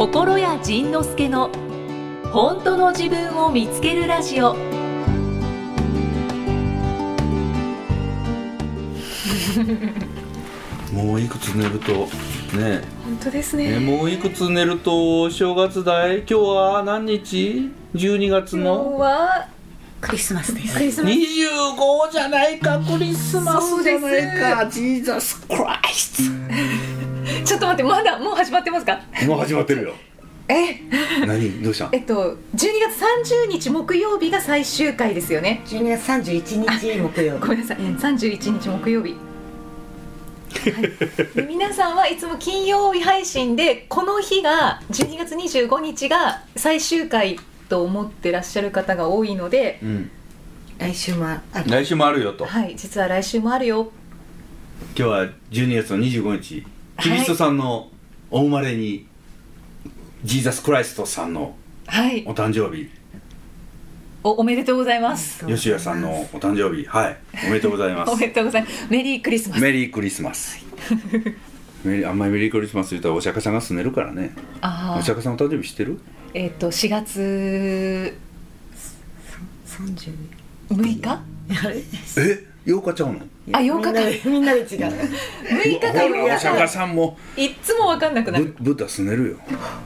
心谷仁之助の本当の自分を見つけるラジオ。もういくつ寝るとね。本当ですえねもういくつ寝ると正月だい？今日は何日 ?12 月今日のはクリスマスです。クリスマス25じゃないかクリスマスじゃないか。そジーザスクライス ちょっと待ってまだもう始まってますか？トもう始まってるよ。え？何？どうした？えっと12月30日木曜日が最終回ですよね。12月31日木曜日。ごめんなさい。31日木曜日。はい、で皆さんはいつも金曜日配信でこの日が12月25日が最終回と思ってらっしゃる方が多いので、うん。来週もある。来週もあるよと。はい、実は来週もあるよ。今日は12月の25日キリストさんのお生まれにジーザスクライストさんのはい。お誕生日。おおめでとうございます。吉谷さんのお誕生日。はい。おめでとうございま おすめでとうございます。メリークリスマス。メリークリスマス。メリーあんまりメリークリスマス言ったらお釈迦さんが住んでるからね。あー。お釈迦さんお誕生日知ってる？えっ、と4月30 6日？え？8日ちゃうの？あ8日かみんなでみんなで違う。6日かほらお8釈迦日さんも。いっつも分かんなくなブる。ブッダ住んでるよ。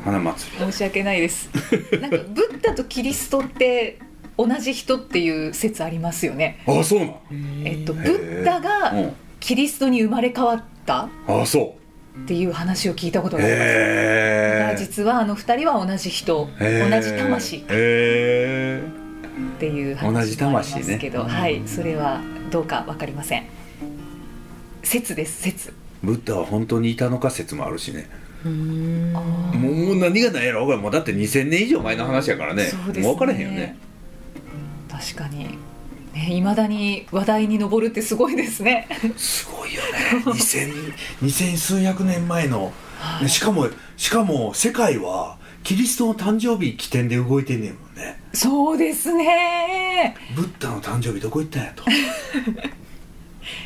花祭り。申し訳ないです。なんかブッダとキリストって同じ人っていう説ありますよね。あそうなんえっと、へブッダがうん。キリストに生まれ変わったあそっていう話を聞いたことうがあります。え実はあの二人は同じ人、同じ魂。っへえていう同話じもありますけど、はい、それはどうかわかりません。説です説。ブッダは本当にいたのか説もあるしねうーんもう何がないやろもうだって2000年以上前の話やからねそうね。もう分からへんよね。確かに。ね、未だに話題に上るってすごいですね。すごいよね2000 2000数百年前のはいしかもしかも世界はキリストの誕生日起点で動いてんねんもんねそうですね。ブッダの誕生日どこ行ったんやと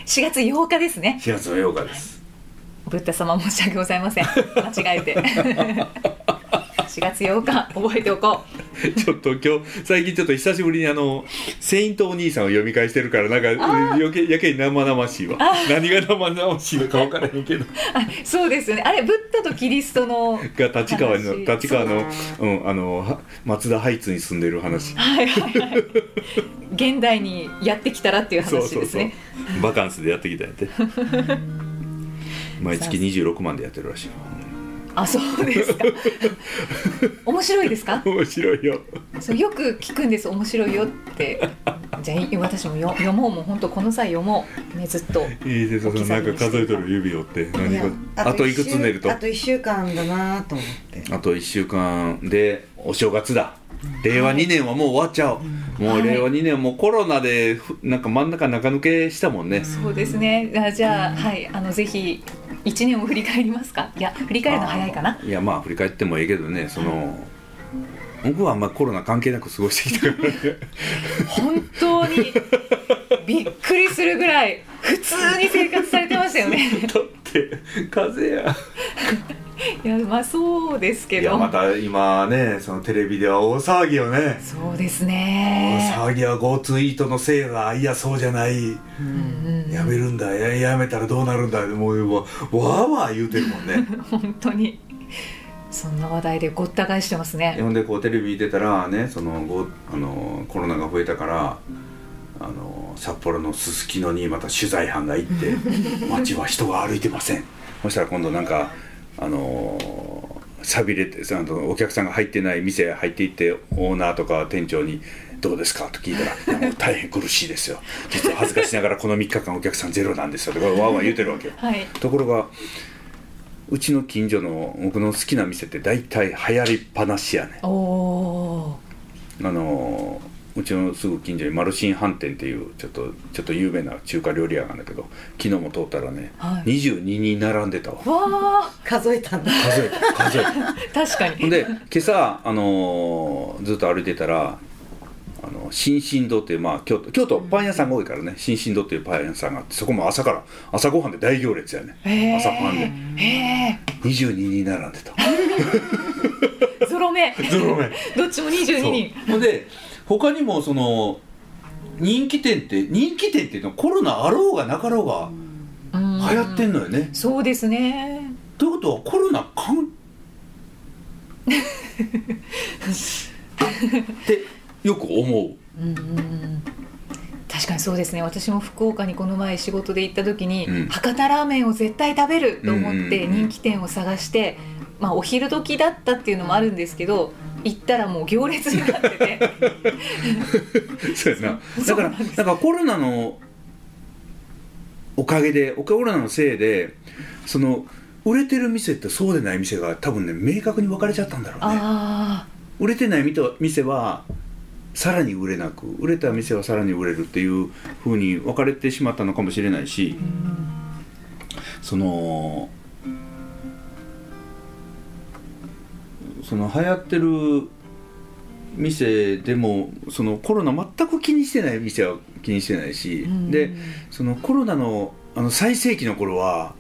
4月8日ですね。4月の8日ですブッダ様申し訳ございません。間違えて。4月8日覚えておこう。ちょっと今日最近ちょっと久しぶりにあの「セイントお兄さん」を読み返してるからなんか余計やけに生々しいわ。何が生々しいのか分からへんけど。あそうですよね。あれブッダとキリストのが立川の話。立川のそううんあのは松田ハイツに住んでる話。はいはいはい。現代にやってきたらっていうそうそうそう。話ですねバカンスでやってきたんやって。毎月26万でやってるらしい。よあそうですか。面白いですか？面白いよ。そうよく聞くんです面白いよって。じゃあ私もよ読もう。もう本当この際読もう。ねずっと。いいですよ。なんか数えとる指折って。何あといくつ寝ると？あと1週間だなと思って。あと1週間でお正月だ。令和2年はもう終わっちゃう、もう。はい。令和2年もコロナでふなんか真ん中中抜けしたもんね、そうですね。あじゃあはい。あのぜひ一年を振り返りますか？いや振り返るの早いかな？いやまあ振り返ってもええけどねその僕はあんまコロナ関係なく過ごしてきたから。ね本当にびっくりするぐらい普通に生活されてましたよね。だって風邪や いやまあそうですけいやどまた今ねそのテレビでは大騒ぎよね。そうです大ね騒ぎは GoTo イートのせいだ。いやそうじゃない。うんうんやめるんだ。ややめたらどうなるんだ。もうわわーわー言うてるもんね。本当に。そんな話題でごった返してますね。ほんでこうテレビ出たらねそのごあのコロナが増えたからあの札幌のすすきのにまた取材班が行って 街は人が歩いてません。そしたら今度なんかあの寂れてあのお客さんが入ってない店入っていってオーナーとか店長に「どうですか?」と聞いたら いや「もう大変苦しいですよ。実は恥ずかしながらこの3日間お客さんゼロなんですよ」とかわーわー言うてるわけよ。はい。ところがうちの近所の僕の好きな店って大体流行りっぱなしやねおおあのうちのすぐ近所にマルシン飯店っていうちょっとちょっと有名な中華料理屋があるんだけど昨日も通ったらね、はい。22人並んでたわ。ーわ数えたんだ。数えた数え。た ー確かに。で今朝、あのーずっと歩いてたらあの新進堂っていう、まあ、京都京都パン屋さんが多いからね新進堂っていうパン屋さんがあってそこも朝から朝ごはんで大行列やね。朝パンで。へえ22人並んでた。ゾロ目。ゾロ目。どっちも22人。ほんで他にもその人気店って人気店っていうのはコロナあろうがなかろうがうん。流行ってんのよね、そうですね。ということはコロナかん ってよく思う。うんうんうん。確かにそうですね。私も福岡にこの前仕事で行った時に、うん。博多ラーメンを絶対食べると思ってうんうんうん。人気店を探して、まあお昼時だったっていうのもあるんですけど行ったらもう行列になってて。そうやな。だからなんからコロナのおかげでコロナのせいでその売れてる店とそうでない店が多分ね明確に分かれちゃったんだろうね。あ売れてない店店はさらに売れなく売れた店はさらに売れるっていうふうに分かれてしまったのかもしれないしそのその流行ってる店でもそのコロナ全く気にしてない店は気にしてないし、うん。でそのコロナのあの最盛期の頃は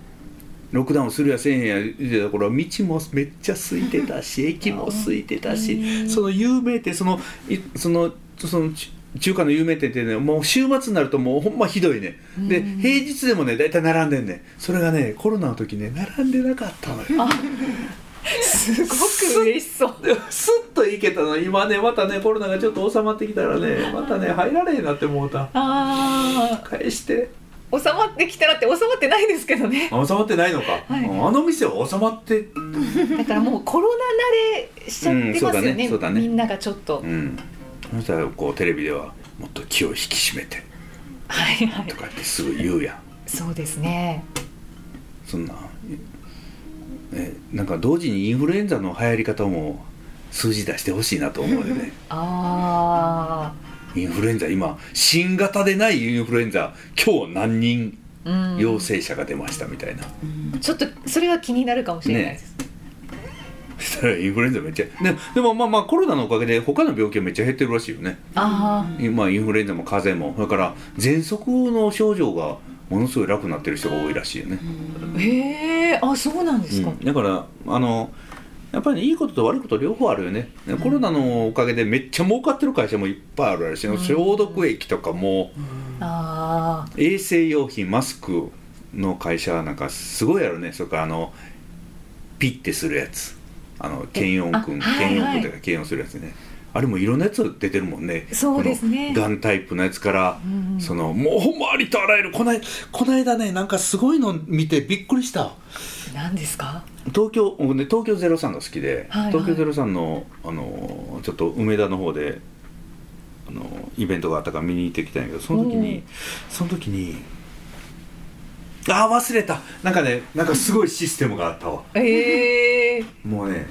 ロックダウンするやせえへんや言ってた頃は道もめっちゃ空いてたし 駅も空いてたしうんその有名店そのいそのそのち中華の有名店ってねもう週末になるともうほんまひどいね。でうん。平日でもね大体並んでんねん。それがねコロナの時ね並んでなかったのよ すごく嬉しそう。スッと行けたの今ねまたねコロナがちょっと収まってきたらねまたね入られへんなって思うた。あ返して。あ収まってきたらって収まってないですけどね。あ収まってないのか、はい。あの店は収まって。だからもうコロナ慣れしちゃってますよね。みんながちょっと、うん。そしたらこうテレビではもっと気を引き締めて。はいはい。とかってすぐ言うやん。そうですね。そんな、ね、なんか同時にインフルエンザの流行り方も数字出してほしいなと思うよね。あインフルエンザ今新型でないインフルエンザ今日何人陽性者が出ましたみたいな、ちょっとそれは気になるかもしれないです、そしたらインフルエンザめっちゃででもまあまあコロナのおかげで他の病気はめっちゃ減ってるらしいよね。あ今インフルエンザも風邪もそれから喘息の症状がものすごい楽になってる人が多いらしいよね、あへえあそうなんですか、うん。だからあのやっぱりねいいことと悪いこと両方あるよね。コロナのおかげでめっちゃ儲かってる会社もいっぱいあるらしいの、うん。消毒液とかも。ああ衛生用品マスクの会社なんかすごいあるね。それからあのピッてするやつ。あの検温君あはい検はい。温君とか検温するやつねあれもいろんなやつ出てるもんね。そうですね。ガンタイプのやつから、うんうん。そのもうほんまありとあらゆるこないこの間ねなんかすごいの見てびっくりした。何ですか？東京僕ね東京03が好きで、はいはい。東京03のあのちょっと梅田の方であのイベントがあったから見に行ってきたんやけどその時にその時にあー忘れた。なんかねなんかすごいシステムがあったわ。ええもうね。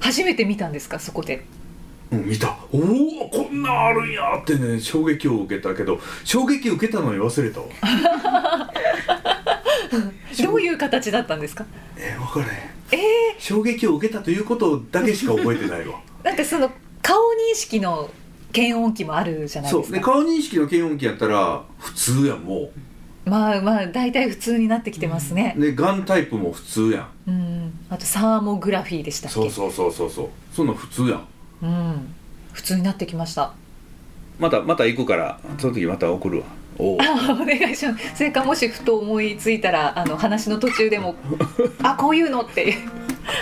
初めて見たんですか？そこでうん見た。おおこんなんあるんやってね衝撃を受けたけど衝撃受けたのに忘れたわ。どういう形だったんですか？えー、分からへん。ええ衝撃を受けたということだけしか覚えてないわ。なんかその顔認識の検温器もあるじゃないそですか。う。で顔認識の検温器やったら普通やんもまあまあ大体普通になってきてますね。うでガンタイプも普通やん。うん。あとサーモグラフィーでしたっけ？そうそうそうそうそう。そんなん普通やんうん。普通になってきました。またまた行くからその時また送るわ。おお願いします。それかもしふと思いついたらあの話の途中でも「あこういうの」って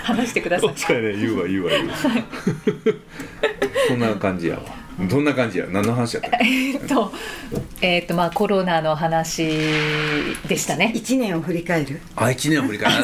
話してください。確かにね言うわ言うわ言うわ。そんな感じやわどんな感じや？何の話やった？えーっとえーっとまあコロナの話でしたね。一年を振り返る？あ一年は無理かな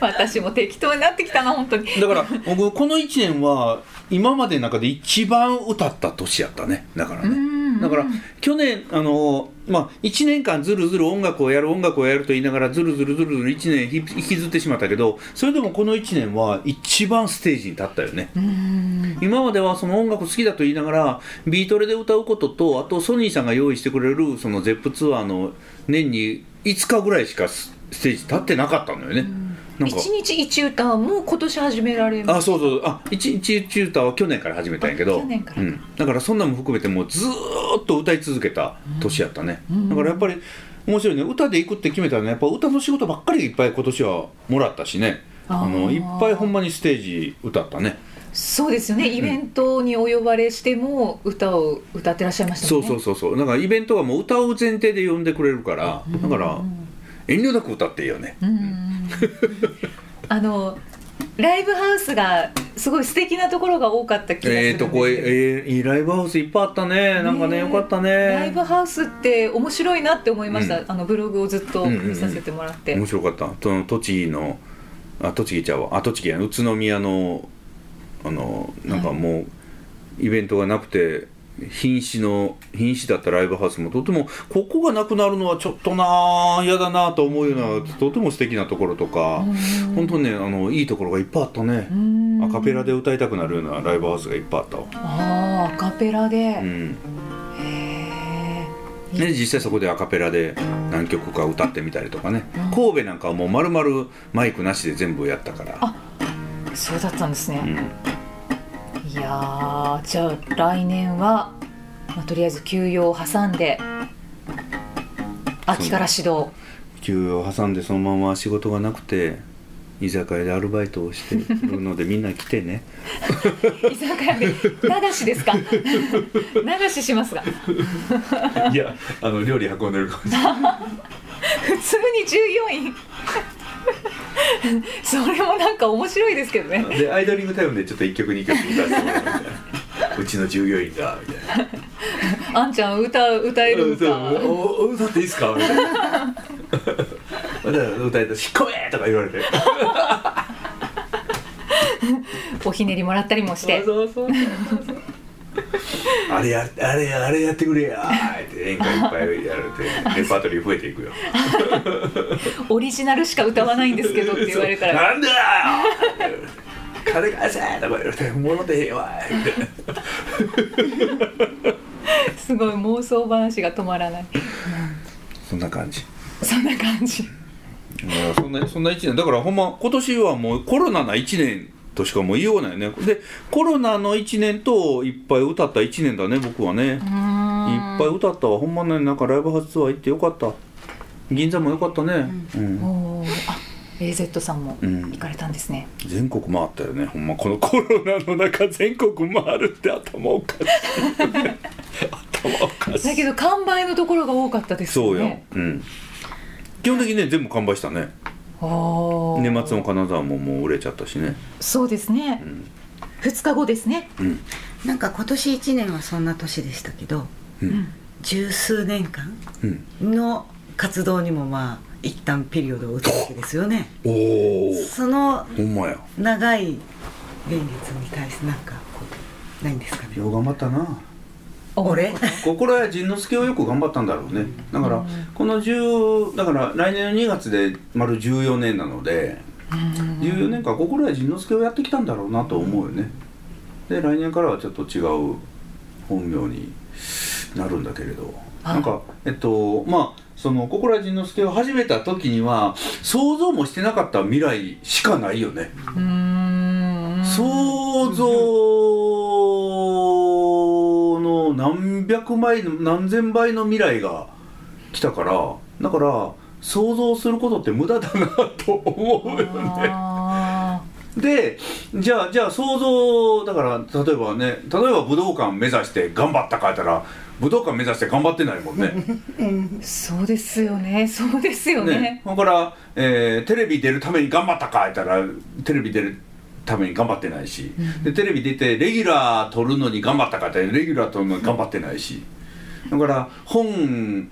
私も適当になってきたな本当に。だから僕この1年は今までの中で一番歌った年やったね。だからね。だから去年あのまあ1年間ずるずる音楽をやる音楽をやると言いながらずるずるずるずる1年ひ引きずってしまったけどそれでもこの1年は一番ステージに立ったよね。うん今まではその音楽好きだと言いながらビートレで歌うこととあとソニーさんが用意してくれるその ZEP ツアーの年に5日ぐらいしかスステージ立ってなかったのよね、なんか。一日一歌も今年始められまあそうそうあ一日一歌は去年から始めたんやけど。あ去年から。うん、だからそんなのも含めてもうずーっと歌い続けた年やったね、うん。だからやっぱり面白いね。歌で行くって決めたらねやっぱ歌の仕事ばっかりいっぱい今年はもらったしね。あのいっぱいほんまにステージ歌ったねそうですよね。イベントにお呼ばれしても歌を歌ってらっしゃいましたそうそうそうそう。だからイベントはもう歌う前提で呼んでくれるからだから遠慮なく歌っていいよね。うんうんうん。あのライブハウスがすごい素敵なところが多かった気がするんですけど。ええとこええいいライブハウスいっぱいあったね。なんかねねよかったね。ライブハウスって面白いなって思いました、うん。あのブログをずっと見させてもらって、面白かった。その栃木のあ栃木ちゃうわ。あ栃木や宇都宮のあのなんかもうイベントがなくて瀕死の瀕死だったライブハウスもとてもここがなくなるのはちょっとなあ嫌だなと思うようなとても素敵なところとか本当にねあのいいところがいっぱいあったね。うん。アカペラで歌いたくなるようなライブハウスがいっぱいあったわ。ああアカペラで、うん。へえで実際そこでアカペラで何曲か歌ってみたりとかね、神戸なんかはもう丸々マイクなしで全部やったから。あそうだったんですね、うん。いやーじゃあ来年は、まあ、とりあえず休養を挟んで秋から指導。休養を挟んでそのまま仕事がなくて居酒屋でアルバイトをして るのでみんな来てね。居酒屋で流しですか？流ししますがいやあの料理運んでるかもしれない普通に従業員 それもなんか面白いですけどね。でアイドリングタイムでちょっと1曲2曲歌わせてもらうみたいな。うちの従業員がみたいな。あんちゃん歌歌えるんか歌っていいですか？みたいな。歌えたら「しっこめ!」とか言われて。おひねりもらったりもして。そうそうそうそうあれやあれあれやってくれやーって演歌いっぱいやられて レパートリー増えていくよ。オリジナルしか歌わないんですけどって言われたら。なんだよ金返せとか言われて。物でええわすごい妄想話が止まらない。そんな感じ。そんな感じ。そんなそんな1年。だからほんま今年はもうコロナな1年としかもう言いようないよね。でコロナの1年といっぱい歌った1年だね僕はね。いっぱい歌ったわ。ほんまねなんかライブハウスツアー行ってよかった。銀座もよかったね、うん。おーあ AZ さんもうん。行かれたんですね、全国回ったよねほんま。このコロナの中全国回るって頭おかしい。頭おかしい。だけど完売のところが多かったですそうよ。うん。基本的にね全部完売したね年末の金沢ももう売れちゃったしね。そうですね、二日後ですね。うん。なんか今年1年はそんな年でしたけどうん。十数年間うん。の活動にもまあ一旦ピリオドを打つわけですよね。おおその長い年月に対してなんかこうないんですかね。よう頑張ったな俺心谷仁之助をよく頑張ったんだろうね。だからこの10だから来年の2月で丸14年なので14年間心谷仁之助をやってきたんだろうなと思うよね。で来年からはちょっと違う本名になるんだけれど。あ。なんかえっとまあその心谷仁之助を始めた時には想像もしてなかった未来しかないよね。想像の何百倍の何千倍の未来が来たからだから想像することって無駄だなと思うよね。あでじゃあじゃあ想像だから例えばね例えば武道館目指して頑張ったかやったら武道館目指して頑張ってないもんね。ー そうですよねそうですよねね、だから、えーテレビ出るために頑張ったか言ったらテレビ出るために頑張ってないし、でテレビ出てレギュラー取るのに頑張ったかってレギュラー取るのに頑張ってないし。だから本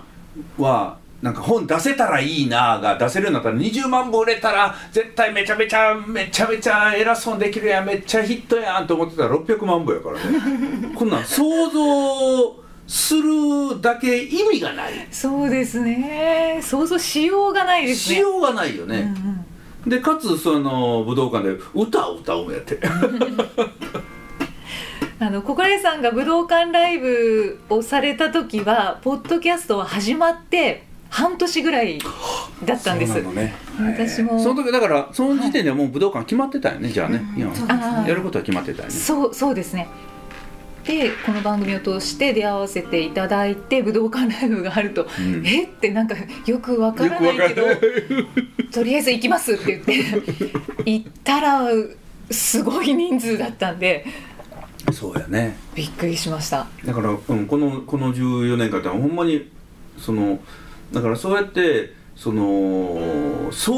はなんか本出せたらいいなが出せるようになったら20万部売れたら絶対めちゃめちゃめちゃめちゃ偉そうにできるやんめっちゃヒットやんと思ってたら600万部やからね。こんなん想像するだけ意味がない。そうですね。想像しようがないですね。しようがないよね、うんうんでかつその武道館で歌を歌うんやって。あの小金さんが武道館ライブをされた時はポッドキャストは始まって半年ぐらいだったんです。そうなのね。私も。その時だからその時点ではもう武道館決まってたよね、じゃあね、い。やあーやることは決まってたよね。そうそうですねでこの番組を通して出会わせていただいて武道館ライブがあると、うん。え？ってなんかよくわからないけどとりあえず行きますって言って行ったらすごい人数だったんでそうやね。びっくりしました。だから、うん、このこの14年間ってほんまにそのだからそうやってその想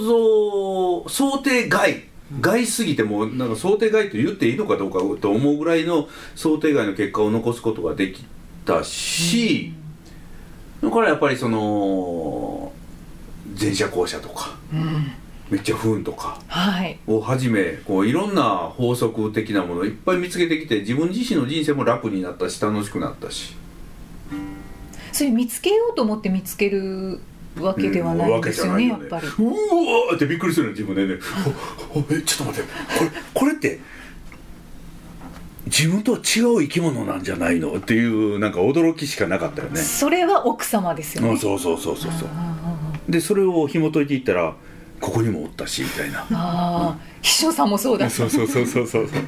像想定外外すぎてもうなんか想定外と言っていいのかどうかと思うぐらいの想定外の結果を残すことができたし、だからやっぱりその前者後者とかうんめっちゃ不運とかはい。をはじめこういろんな法則的なものをいっぱい見つけてきて自分自身の人生も楽になったし楽しくなったし。それ見つけようと思って見つけるわけではないんですよね、やっぱり。うわーってびっくりするの自分で。ねえちょっと待って。これこれって自分とは違う生き物なんじゃないの？っていうなんか驚きしかなかったよね。それは奥様ですよね。うんそうそうそうそうそう。あでそれを紐解いていったらここにもおったしみたいな。あ秘書さんもそうだ。そうそうそうそうそうそう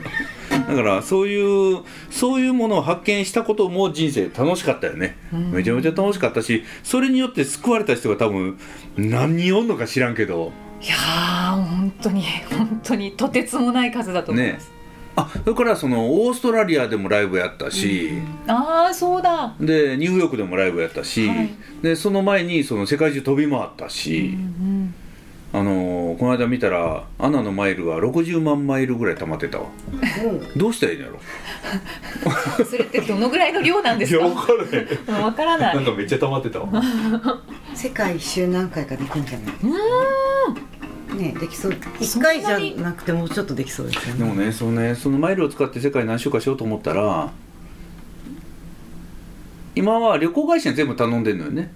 だからそういうそういうものを発見したことも人生楽しかったよね、うん。めちゃめちゃ楽しかったしそれによって救われた人が多分何人おんのか知らんけど。いやー本当に本当にとてつもない数だと思います。あそれからそのオーストラリアでもライブやったし、ああそうだ。でニューヨークでもライブやったし、はい。でその前にその世界中飛び回ったうし、んあのーこの間見たらアナのマイルが60万マイルぐらい溜まってたわ。どうしたらいいんやろ？うん、それってどのぐらいの量なんですか？わからへんからない。かめっちゃ溜まってたわ。世界一周何回かできるんじゃなういねできそう。一そんなに回じゃなくてもうちょっとできそうですよね。でもねそのねそのマイルを使って世界何周かしようと思ったら今は旅行会社に全部頼んでんのよね、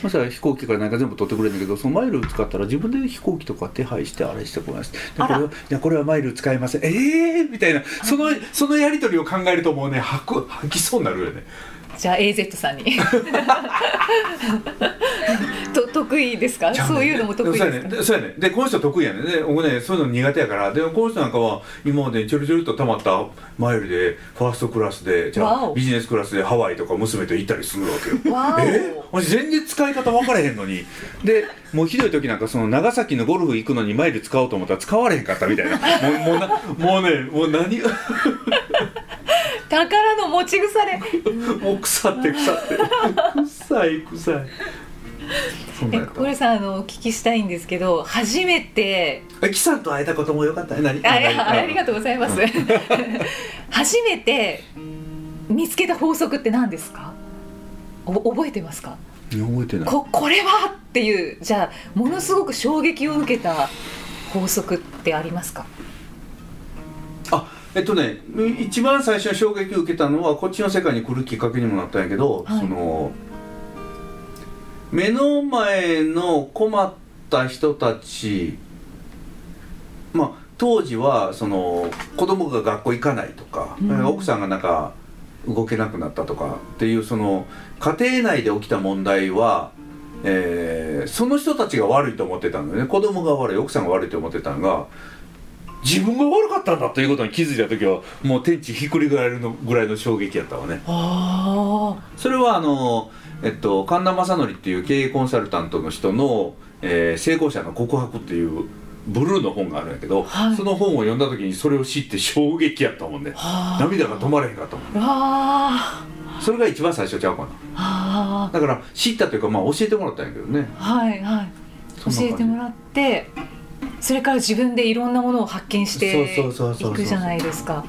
そしたら飛行機から何か全部取ってくれるんだけどそのマイル使ったら自分で飛行機とか手配してあれしてこないしこれはいやこれはマイル使えません。ええー、みたいな。そのそのやり取りを考えるともうね吐く吐きそうになるよね。んじゃあ AZ さんに。と得意ですか？そういうのも得意そうですか？やねでそうやね。でこの人得意やね。で僕ねそういうの苦手やから。でこの人なんかは今までちょろちょろっと溜まったマイルでファーストクラスでじゃあビジネスクラスでハワイとか娘と行ったりするわけよ。え？もし全然使い方分からへんのに。でもうひどい時なんかその長崎のゴルフ行くのにマイル使おうと思ったら使われへんかったみたいな。もうもうなもうねもう何宝の持ち腐れ。もう腐って腐って。臭い臭い。えこれさんあのお聞きしたいんですけど初めてえキさんと会えたこともよかった？ね何？あありがととうございます。初めて見つけた法則って何ですか？お覚えてますか？う覚えてない。ここれはっていうじゃあものすごく衝撃を受けた法則ってありますか？あえっとね一番最初に衝撃を受けたのはこっちの世界に来るきっかけにもなったんやけど、はい。その目の前の困った人たちまあ当時はその子供が学校行かないとか、うん。奥さんがなんか動けなくなったとかっていうその家庭内で起きた問題は、えーその人たちが悪いと思ってたのよね。子供が悪い奥さんが悪いと思ってたのが自分が悪かったんだということに気づいた時はもう天地ひっくり返るのぐらいの衝撃やったわね。あそれはあの、えっと、神田正則っていう経営コンサルタントの人の、えー成功者の告白っていうブルーの本があるんやけど、はい。その本を読んだ時にそれを知って衝撃やったもんね。あ涙が止まれへんかったもんあそれが一番最初ちゃうかな。あだから知ったというかまあ教えてもらったんやけどね。はいはい。教えてもらってそれから自分でいろんなものを発見していくじゃないですか。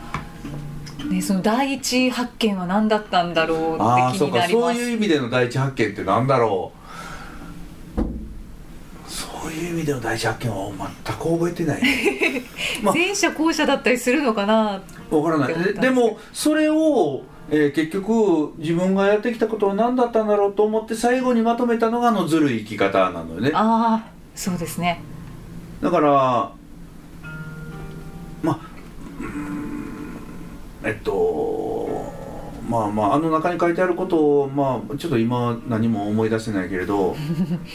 ね、その第一発見は何だったんだろうって気になります。そういう意味での第一発見ってなんだろうそういう意味での第一発見は全く覚えてないね まあ前者後者だったりするのかな。わからないでもそれを、えー結局自分がやってきたことは何だったんだろうと思って最後にまとめたのがあのずるい生き方なのよねああ、そうですね。だからまあえっとまあまああの中に書いてあることをまあちょっと今何も思い出せないけれど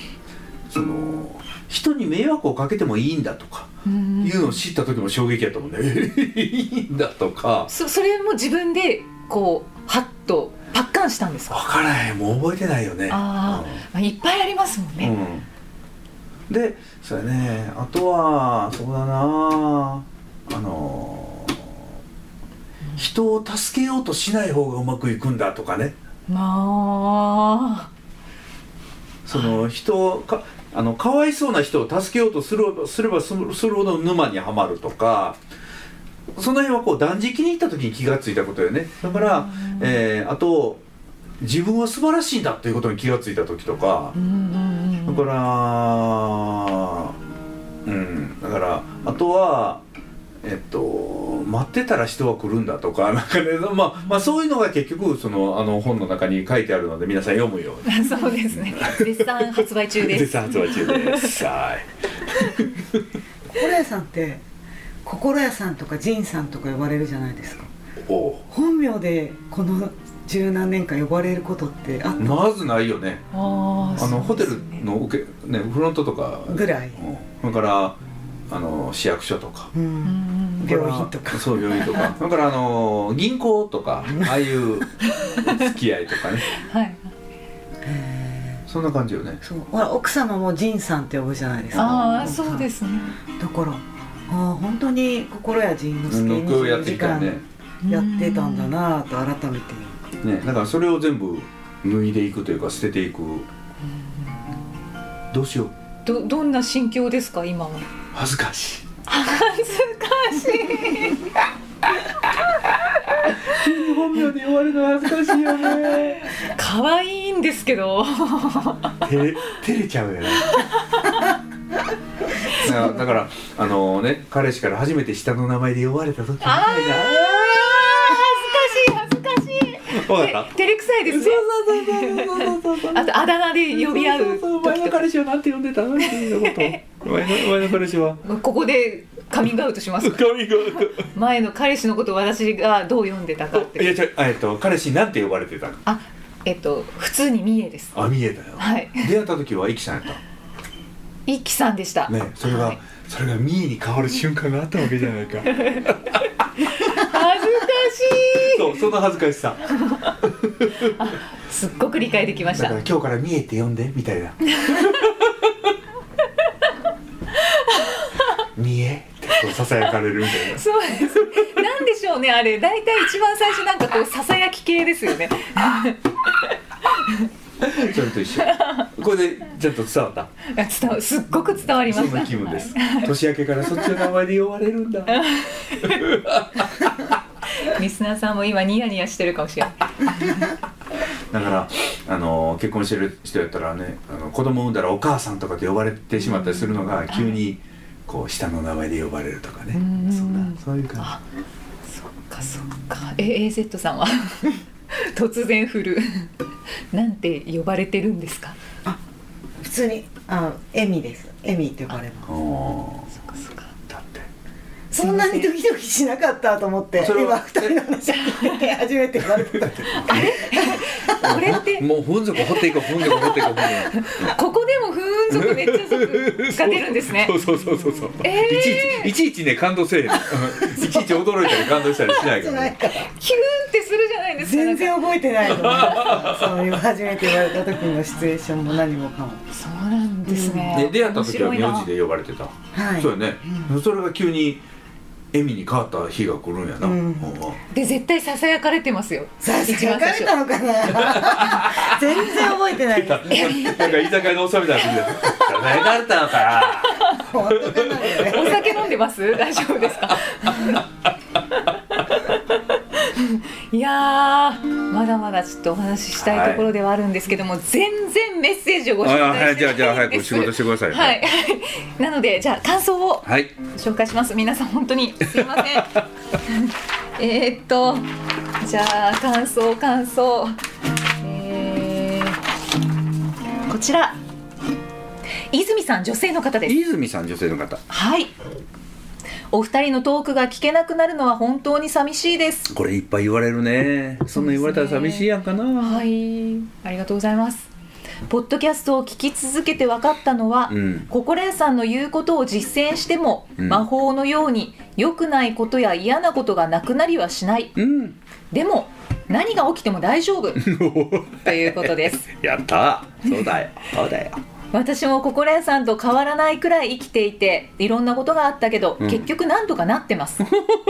その人に迷惑をかけてもいいんだとかうん。いうのを知った時も衝撃やったもんね。いいんだとか。そそれも自分でこうハッとパッカンしたんですか？分からへん。もう覚えてないよね。あまあ、いっぱいありますもんうんね、うん、でそうやね。あとはそうだな。あの人を助けようとしない方がうまくいくんだとかね。まあ。その人をかあのかわいそうな人を助けようとするすればするするほど沼にはまるとかその辺はこう断食に行った時に気がついたことよね。だから、えーあと自分は素晴らしいんだということに気がついた時とか。だからうん。だからあとはえっと待ってたら人は来るんだとか なんかねまあまあそういうのが結局そのあの本の中に書いてあるので皆さん読むように。そうですね。絶賛発売中です。絶賛発売中です。はい。心屋さんって心屋さんとか仁さんとか呼ばれるじゃないですか。本名でこの十何年間呼ばれることってあったまずないよね。あのホテルの受けねフロントとか。ぐらい、うん。それからあの市役所とか。う、うん。ん病院とか。そう病院とか。だから あの銀行とかああいう付き合いとかね。はい。へそんな感じよね。ーそう。ほら奥様も仁さんって呼ぶじゃないですか。ああそうですね。だからああ本当に心屋仁之助僕をやっ24時間てきたよねやってたんだなと改めてねだからそれを全部脱いでいくというか捨てていく。どうしよう。どどんな心境ですか今は。恥ずかしい。恥ずかしい。本名で言われるの恥ずかしいよね。可愛いんですけど。照れ照れちゃうよね。だからだからあのね彼氏から初めて下の名前で呼ばれた時みたいな恥ずかしい恥ずかしい分かった？え照れくさいですね。あとあだ名で呼び合うそうそうそう前の彼氏はなんて呼んでたっていうこと前の前の彼氏は？ここでカミングアウトします。髪が前の彼氏のことを私がどう読んでたかって。いや違う。えっと彼氏になんて呼ばれてたの？あえっと普通に三重です。あ見えたよ。はい。出会った時はイキさんやった？一輝さんでした。ねそれが、はい。それが三重に変わる瞬間があったわけじゃないか しそうその恥ずかしさ。いすっごく理解できました。だから今日から三重って呼んでみたいな。三重ってささやかれるみたいな。そうです。なんでしょうねあれ。大体一番最初なんかこうささやき系ですよね。それと一緒。これでちゃんと伝わった？伝わすっごく伝わりましたそんな気分です。年明けからそっちの名前で呼ばれるんだ。はい リスナーさんも今ニヤニヤしてるかもしれない。だからあの結婚してる人やったらねあの子供産んだらお母さんとかって呼ばれてしまったりするのが急にこう下の名前で呼ばれるとかね。うん。そんなそういう感あそっかそっか。え AZ さんは？突然振る。なんて呼ばれてるんですか？普通にあエミです。エミって呼ばれますじおそっかそっかだってそんなにドキドキしなかったと思ってそれは今二人の話を聞いて初めて言われてたこれ？って？もうふんぞこ掘っていこうふんぞこ掘っていこう。こここでもふーん族めっちゃ族が出るんですね。そうそうそうそうそう、えー。いちいちいちいちね感動せえへんうんいちいち驚いたり感動したりしないからキューンってするじゃないですか。全然覚えてないのそう今初めて言われた時のシチュエーションも何もかも。そうなんですね、ね出会った時は名字で呼ばれてた、はい。そうやね、それが急にエミに変わった日が来るんやな、うん。うんで絶対ささやかれてますよ。さすがかれたのかな。全然覚えてないです。なんか居酒屋のおっさんみたいな感じで「ささやかれたのかな」お酒飲んでます？大丈夫ですか？いやーまだまだちょっとお話ししたいところではあるんですけども、全然メッセージをご紹介してないんです。じゃあじゃあ早く仕事してくださいはい、なのでじゃあ感想をはい。紹介します。皆さん本当にすいません。えーっとじゃあ感想感想。えー、こちら。泉さん女性の方です。泉さん女性の方。はいお二人のトークが聞けなくなるのは本当に寂しいです。これいっぱい言われるね。そんな言われたら寂しいやんかな、はい。ありがとうございます。ポッドキャストを聞き続けて分かったのは、うん。心屋さんの言うことを実践しても、うん。魔法のように良くないことや嫌なことがなくなりはしない。うん。でも何が起きても大丈夫。ということです。やった。そうだよ。そうだよ私も心屋さんと変わらないくらい生きていていろんなことがあったけど、うん。結局なんとかなってます。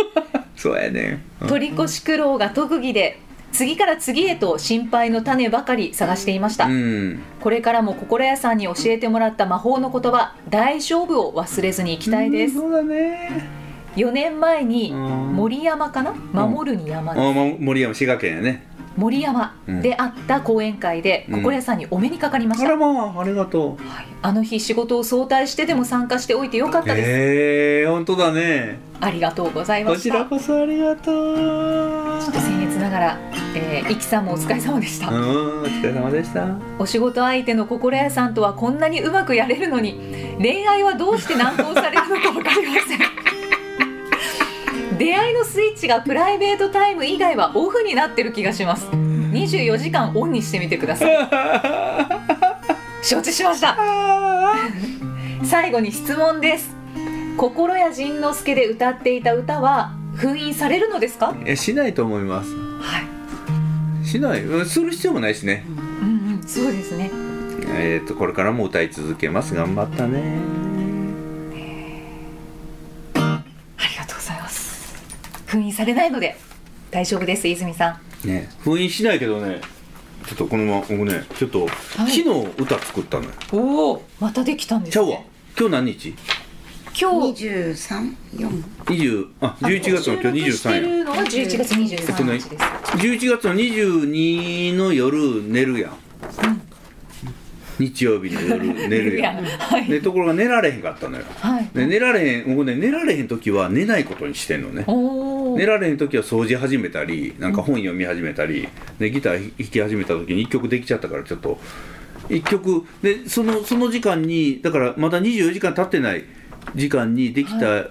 そうやね。取り越し苦労が特技で次から次へと心配の種ばかり探していました、うん。これからも心屋さんに教えてもらった魔法の言葉「大丈夫」を忘れずにいきたいです、そうだね。4年前にうん。森山かな？守るに山あです。ま森山滋賀県やね森山であった講演会でうん。心屋さんにお目にかかりました、あらまあありがとう。はい。あの日仕事を早退してでも参加しておいてよかったです、ええ本当だね。ありがとうございまこちした。ちょらこそありがとう。っと僭越ながら、えー、イキさんもお疲れ様でした、うんお疲れ様でした。お仕事相手の心屋さんとはこんなにうまくやれるのに恋愛はどうして難航されるのか分かりません出会いのスイッチがプライベートタイム以外はオフになってる気がします。24時間オンにしてみてください。承知しました。最後に質問です。心谷仁之助で歌っていた歌は封印されるのですか？えしないと思います。はい、しない。うんする必要もないしね。うんうん、そうですね。えっ、とこれからも歌い続けます。頑張ったね封印されないので大丈夫です泉さん。ね封印しないけどねちょっとこのまま僕ねちょっと、い。昨日歌作ったのよ。おおまたできたんですちゃうわ。ね今日何日？今日。23、4 20あ11月の今日収録して23や。るのは11月23日です、えっとね11月の22の夜寝るやん、日曜日の夜寝るやん。はい、でところが寝られへんかったのよ。はい、で寝られへん僕ね寝られへん時は寝ないことにしてんのね。おお、寝られへん時は掃除始めたりなんか本読み始めたりでギター弾き始めた時に1曲できちゃったからちょっと。1曲でそのその時間にだからまだ24時間経ってない時間にできた、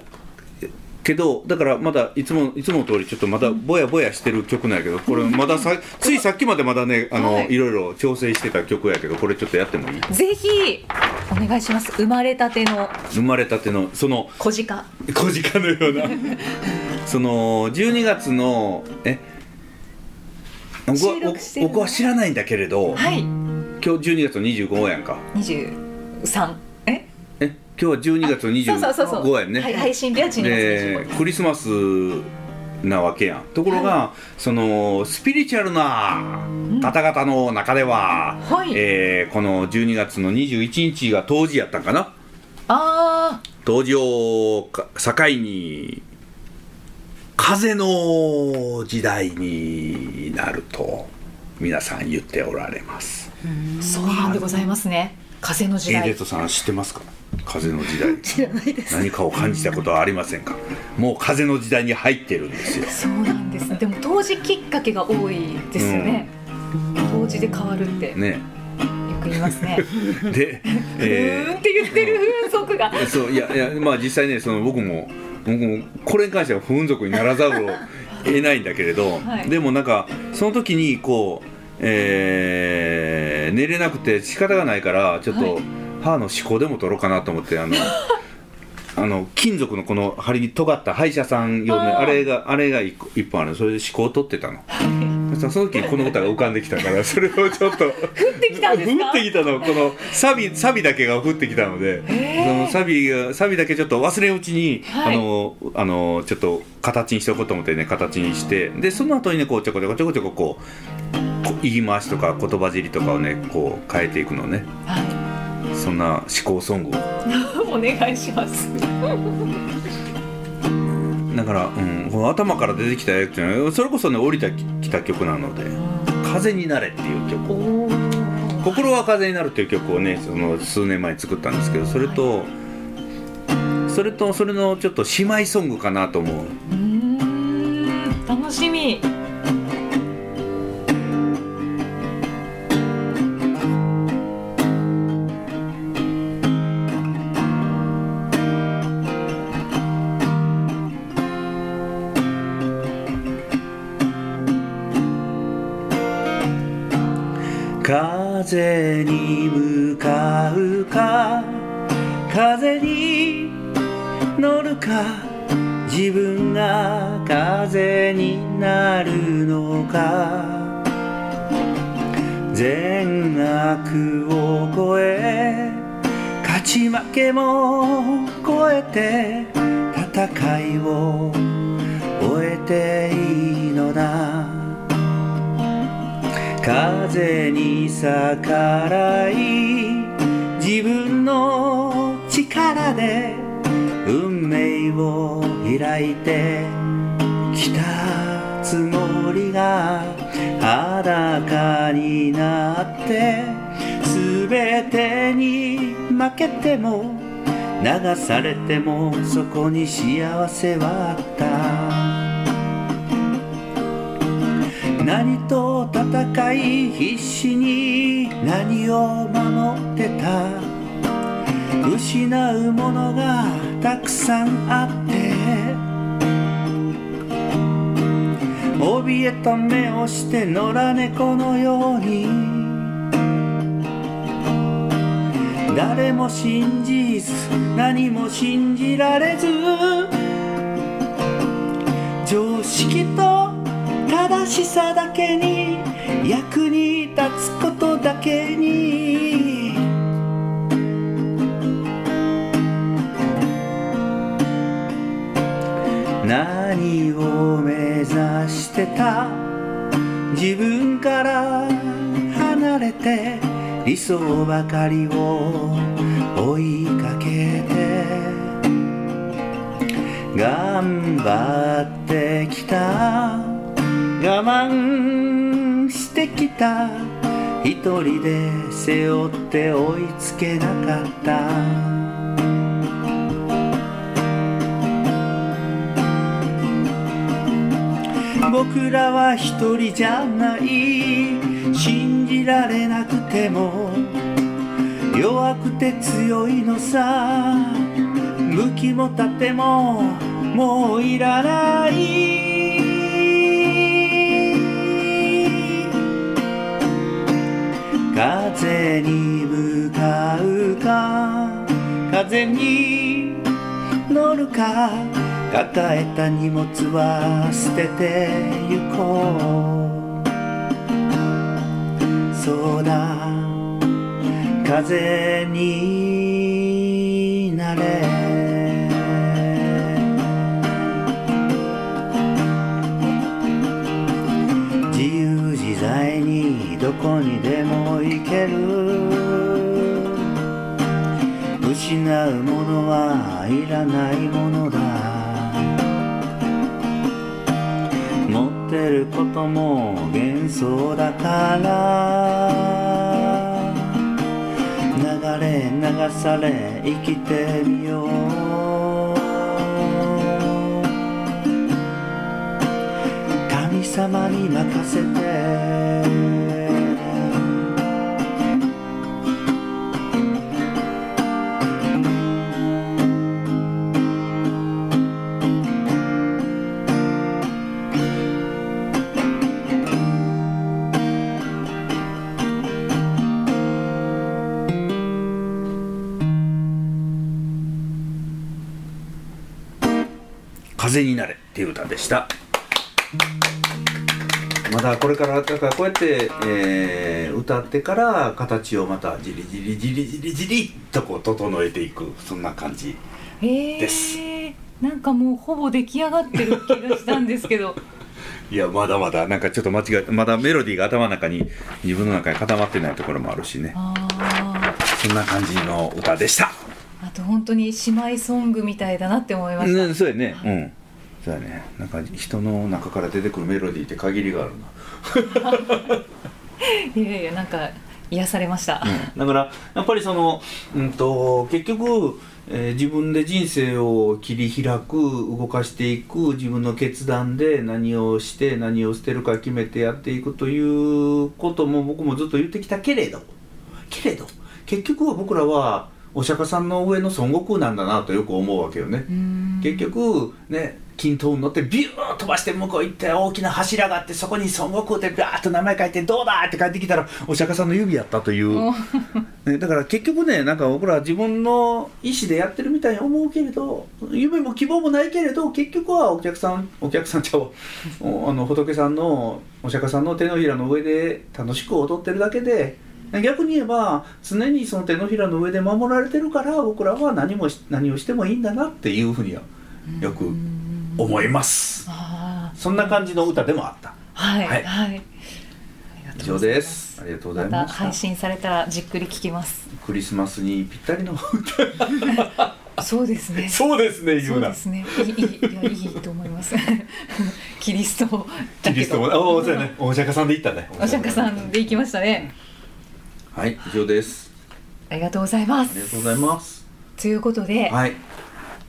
けどだからまだいつもいつもの通りちょっとまだぼやぼやしてる曲なんやけどこれまださついさっきまでまだねあの、はい。い、ろいろ調整してた曲やけどこれちょっとやってもいい？ぜひお願いします。生まれたての。生まれたてのその小鹿。小鹿のような。その12月のえ？僕は知らないんだけれど、はい。今日12月の25やんか。23ええ今日は12月のそうそうそうそう。25やんね、はい、配信日は12月25日でクリスマスなわけやん。ところが、そのスピリチュアルな方々の中では、はい。えーこの12月の21日が冬至やったんかな。あ冬至をか境に風の時代になると皆さん言っておられます。あそうなんでございますね。風の時代。エイデットさん知ってますか？風の時代。知らないです。何かを感じたことはありませんか？もう風の時代に入ってるんですよ。そうなんです。でも当時きっかけが多いですよね、当時で変わるって。よねく言いますね。で、うー。んえって言ってる。風俗が。ーそういやいやまあ実際ねその僕も僕もこれに関しては不運族にならざるを得ないんだけれど、はい。でもなんかその時にこう、えー寝れなくて仕方がないからちょっと、はい歯の歯垢でも取ろうかなと思ってあの あの金属のこの針に尖った歯医者さん用のあれがあれが一本あるそれで歯垢を取ってたの。その時にこの歌が浮かんできたから それをちょっと降ってきたんですか？降ってきたの。このサビサビだけが降ってきたので、そのサビがサビだけちょっと忘れんうちに、はい。あのあのちょっと形にしておこうと思ってね形にしてでその後にねこうちょこちょこちょこちょここうこ言い回しとか言葉尻とかをねこう変えていくのね。はそんな思考ソングを。い お願いします。だから、うん、この頭から出てきたやつっていうのはそれこそね降りてきた曲なので「風になれ」っていう曲。おー。心は風になるっていう曲をねその数年前に作ったんですけどそれと、それとそれのちょっと姉妹ソングかなと思う。うーん楽しみ風に向かうか風に乗るか自分が風になるのか善悪を超え勝ち負けも超えて戦いを終えていいのだ。風に逆らい自分の力で運命を開いてきたつもりが裸になって全てに負けても流されてもそこに幸せはあった。何と戦い必死に何を守ってた？失うものがたくさんあって。怯えた目をして野良猫のように。誰も信じず何も信じられず。常識と正しさだけに役に立つことだけに。何を目指してた？自分から離れて理想ばかりを追いかけて。頑張ってきた。我慢してきた。一人で背負って追いつけなかった。僕らは一人じゃない。信じられなくても。弱くて強いのさ。武器も盾ももういらない。風に向かうか風に乗るか抱えた荷物は捨ててゆこう。そうだ風に失うものはいらないものだ。持ってることも幻想だから。流れ流され生きてみよう。神様に任せて。風になれっていう歌でした。まだこれからだからこうやって、えー歌ってから形をまたじりじりじりじりじりっとこう整えていくそんな感じえー、です。なんかもうほぼ出来上がってる気がしたんですけど。いやまだまだなんかちょっと間違えまだメロディーが頭の中に自分の中に固まってないところもあるしね。ああそんな感じの歌でした。あと本当に姉妹ソングみたいだなって思いました、うん、そうやね。うんそうやね。なんか人の中から出てくるメロディーって限りがあるな、いやいやなんか癒されました、だからやっぱりその、うん、と結局、えー自分で人生を切り開く動かしていく自分の決断で何をして何を捨てるか決めてやっていくということも僕もずっと言ってきたけれどけれど結局は僕らはお釈迦さんの上の孫悟空なんだなとよく思うわけよね。結局ね均等に乗ってビューッ飛ばして向こう行って大きな柱があってそこに孫悟空ってバーッと名前書いて「どうだ!」って帰ってきたらお釈迦さんの指やったという、ね、だから結局ねなんか僕ら自分の意思でやってるみたいに思うけれど夢も希望もないけれど結局はお客さん お客さんちゃうおあの仏さんのお釈迦さんの手のひらの上で楽しく踊ってるだけで逆に言えば常にその手のひらの上で守られてるから僕らは何もし何をしてもいいんだなっていうふうにはよく思います。あそんな感じの歌でもあった。ーはいはい。はい、以上です。ありがとうございまたました。配信されたらじっくり聞きます。クリスマスにぴったりのそうですね。そうですねそうですね。いいいいいやいいと思います。キリストキリストもおそうやね。お釈迦さんで行ったね。お釈迦さんで行きましたねはい以上です。ありがとうございます。ありがとうございます。ということで、はい。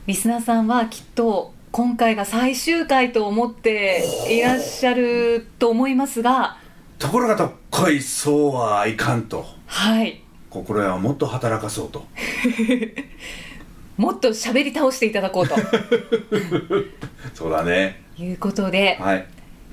リスナーさんはきっと今回が最終回と思っていらっしゃると思いますがところがどっこいそうはいかんと。はい。心得はもっと働かそうと。もっと喋り倒していただこうと。そうだね。いうことで、はい。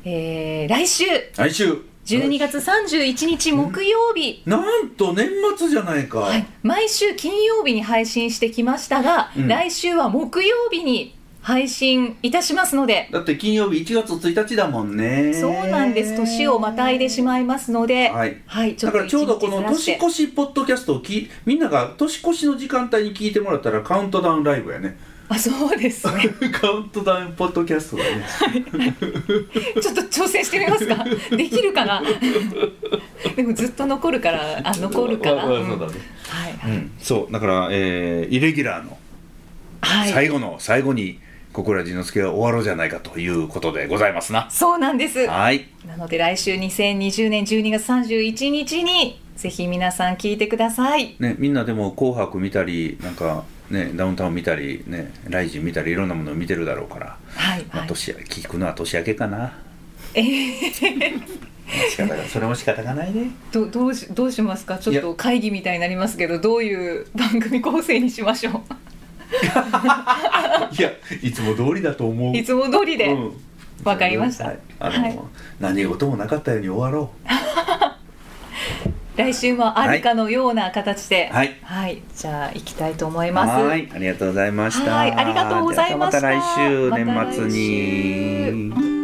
えー来週。来週12月31日木曜日、なんと年末じゃないか、はい、毎週金曜日に配信してきましたが、うん。来週は木曜日に配信いたしますので、だって金曜日1月1日だもんね。そうなんです。年をまたいでしまいますので、はい。ちょっとだからちょうどこの年越しポッドキャストをきみんなが年越しの時間帯に聞いてもらったらカウントダウンライブやねあそうです。ね カウントダウンポッドキャストだね。ちょっと挑戦してみますか。できるかな。でもずっと残るからあ残るかな、まあまあうんそうだね。はい、うん、そうだから、えーイレギュラーのはい、最後の最後に小倉仁之助が終わろうじゃないかということでございますな。そうなんです。はい。なので来週2020年12月31日にぜひ皆さん聞いてください。ねみんなでも「紅白」見たりなんかねダウンタウン見たりねライジン見たりいろんなものを見てるだろうから、はい、まあ、はい年聞くのは年明けかな。えー仕方がそれも仕方がないね。どどうしどうしますか？ちょっいと会議みたいになりますけどどういう番組構成にしましょ いやいつも通りだと思う。ういつも通りで、うん。わかりました。はい。あの、はい。何事もなかったように終わろ来週もあるかのような形で。ははい。じゃあ行きたいと思います。い。ありがとうございました。はい。ありがとうございました。また来週年末週に。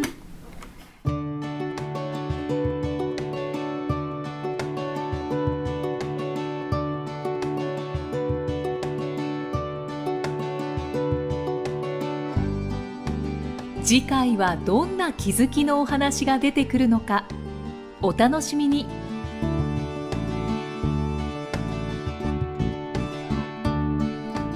次回はどんな気づきのお話が出てくるのか。お楽しみに